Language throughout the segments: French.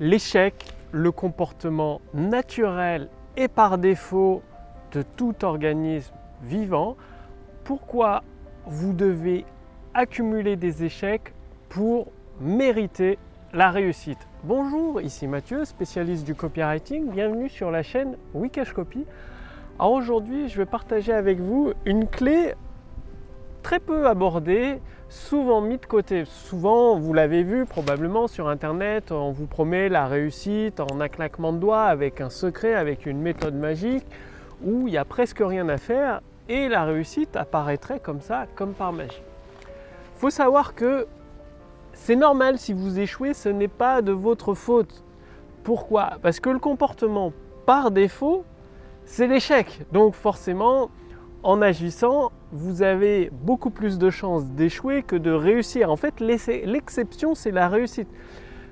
l'échec, le comportement naturel et par défaut de tout organisme vivant, pourquoi vous devez accumuler des échecs pour mériter la réussite? Bonjour, ici Mathieu, spécialiste du copywriting. Bienvenue sur la chaîne Wikash Copy. Aujourd'hui, je vais partager avec vous une clé très peu abordée, souvent mis de côté. Souvent, vous l'avez vu probablement sur Internet, on vous promet la réussite en un claquement de doigts avec un secret, avec une méthode magique où il n'y a presque rien à faire et la réussite apparaîtrait comme ça, comme par magie. Il faut savoir que c'est normal si vous échouez, ce n'est pas de votre faute. Pourquoi? Parce que le comportement par défaut, c'est l'échec. Donc forcément, en agissant, vous avez beaucoup plus de chances d'échouer que de réussir. En fait, l'exception, c'est la réussite.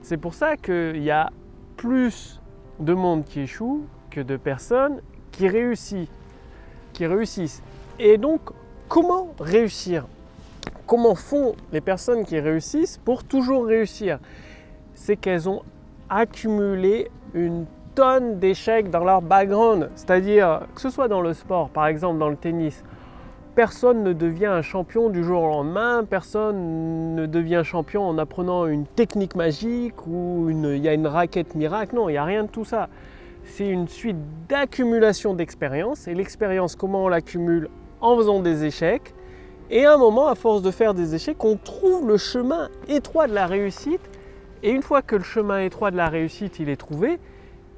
C'est pour ça qu'il y a plus de monde qui échoue que de personnes qui réussissent. Qui réussissent. Et donc, comment réussir? Comment font les personnes qui réussissent pour toujours réussir? C'est qu'elles ont accumulé une tonnes d'échecs dans leur background. C'est-à-dire, que ce soit dans le sport, par exemple dans le tennis, personne ne devient un champion du jour au lendemain, personne ne devient champion en apprenant une technique magique ou il y a une raquette miracle. Non, il n'y a rien de tout ça. C'est une suite d'accumulation d'expérience. Et l'expérience, comment on l'accumule En faisant des échecs. Et à un moment, à force de faire des échecs, on trouve le chemin étroit de la réussite. Et une fois que le chemin étroit de la réussite il est trouvé,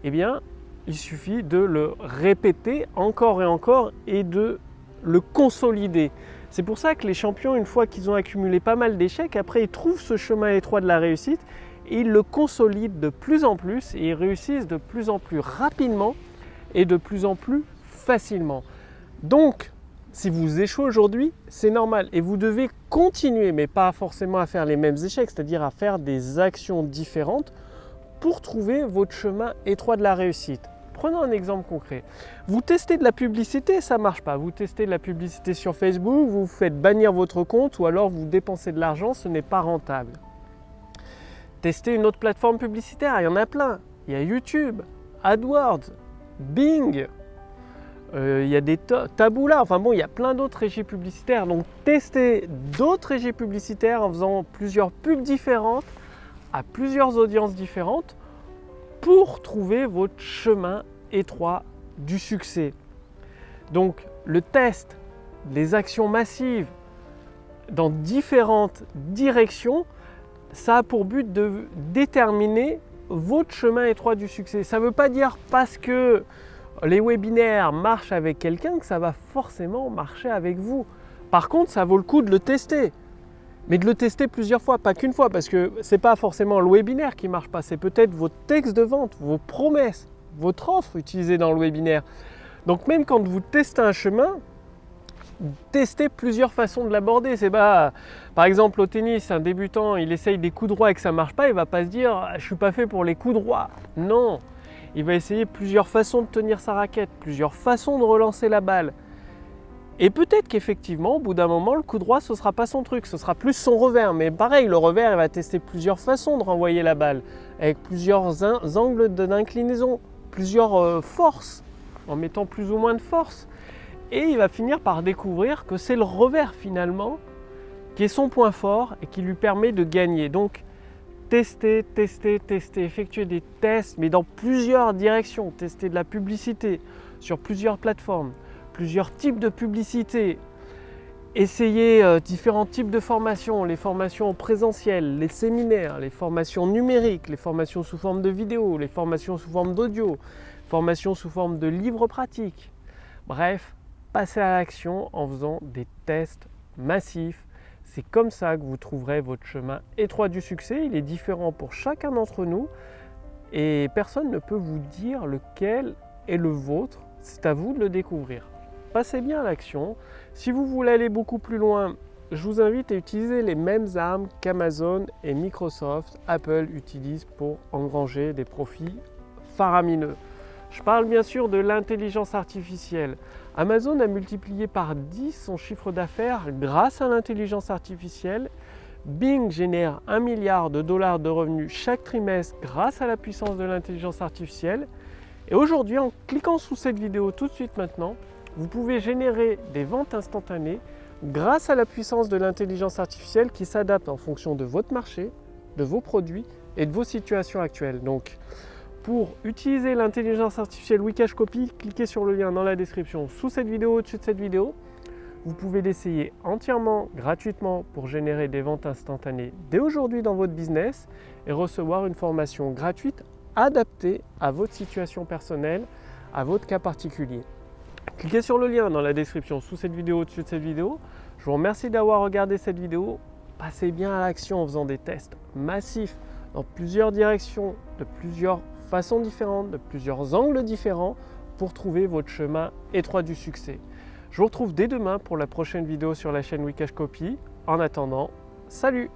eh bien, il suffit de le répéter encore et encore et de le consolider. C'est pour ça que les champions, une fois qu'ils ont accumulé pas mal d'échecs, après ils trouvent ce chemin étroit de la réussite et ils le consolident de plus en plus et ils réussissent de plus en plus rapidement et de plus en plus facilement. Donc, si vous échouez aujourd'hui, c'est normal et vous devez continuer, mais pas forcément à faire les mêmes échecs, c'est-à-dire à faire des actions différentes pour trouver votre chemin étroit de la réussite. Prenons un exemple concret. Vous testez de la publicité, ça marche pas. Vous testez de la publicité sur Facebook, vous faites bannir votre compte ou alors vous dépensez de l'argent, ce n'est pas rentable. Testez une autre plateforme publicitaire, il y en a plein. Il y a YouTube, AdWords, Bing, euh, il y a des là. enfin bon, il y a plein d'autres régies publicitaires. Donc testez d'autres régies publicitaires en faisant plusieurs pubs différentes plusieurs audiences différentes pour trouver votre chemin étroit du succès. Donc le test, les actions massives dans différentes directions, ça a pour but de déterminer votre chemin étroit du succès. Ça ne veut pas dire parce que les webinaires marchent avec quelqu'un que ça va forcément marcher avec vous. Par contre, ça vaut le coup de le tester mais de le tester plusieurs fois, pas qu'une fois, parce que ce n'est pas forcément le webinaire qui marche pas, c'est peut-être votre texte de vente, vos promesses, votre offre utilisée dans le webinaire. Donc même quand vous testez un chemin, testez plusieurs façons de l'aborder. C'est pas, par exemple au tennis, un débutant, il essaye des coups droits et que ça marche pas, il va pas se dire ah, je suis pas fait pour les coups droits. Non, il va essayer plusieurs façons de tenir sa raquette, plusieurs façons de relancer la balle. Et peut-être qu'effectivement, au bout d'un moment, le coup droit, ce ne sera pas son truc, ce sera plus son revers. Mais pareil, le revers, il va tester plusieurs façons de renvoyer la balle, avec plusieurs angles d'inclinaison, plusieurs euh, forces, en mettant plus ou moins de force. Et il va finir par découvrir que c'est le revers finalement qui est son point fort et qui lui permet de gagner. Donc, tester, tester, tester, effectuer des tests, mais dans plusieurs directions. Tester de la publicité sur plusieurs plateformes plusieurs types de publicités, essayer euh, différents types de formations, les formations présentielles, les séminaires, les formations numériques, les formations sous forme de vidéo, les formations sous forme d'audio, formations sous forme de livres pratiques. Bref, passer à l'action en faisant des tests massifs. C'est comme ça que vous trouverez votre chemin étroit du succès. Il est différent pour chacun d'entre nous et personne ne peut vous dire lequel est le vôtre. C'est à vous de le découvrir passez bien à l'action. Si vous voulez aller beaucoup plus loin, je vous invite à utiliser les mêmes armes qu'Amazon et Microsoft, Apple utilisent pour engranger des profits faramineux. Je parle bien sûr de l'intelligence artificielle. Amazon a multiplié par 10 son chiffre d'affaires grâce à l'intelligence artificielle. Bing génère un milliard de dollars de revenus chaque trimestre grâce à la puissance de l'intelligence artificielle. Et aujourd'hui, en cliquant sous cette vidéo tout de suite maintenant, vous pouvez générer des ventes instantanées grâce à la puissance de l'intelligence artificielle qui s'adapte en fonction de votre marché, de vos produits et de vos situations actuelles. Donc, pour utiliser l'intelligence artificielle Wikash Copy, cliquez sur le lien dans la description sous cette vidéo, au-dessus de cette vidéo. Vous pouvez l'essayer entièrement gratuitement pour générer des ventes instantanées dès aujourd'hui dans votre business et recevoir une formation gratuite adaptée à votre situation personnelle, à votre cas particulier. Cliquez sur le lien dans la description sous cette vidéo, au-dessus de cette vidéo. Je vous remercie d'avoir regardé cette vidéo. Passez bien à l'action en faisant des tests massifs dans plusieurs directions, de plusieurs façons différentes, de plusieurs angles différents pour trouver votre chemin étroit du succès. Je vous retrouve dès demain pour la prochaine vidéo sur la chaîne Wikash Copy. En attendant, salut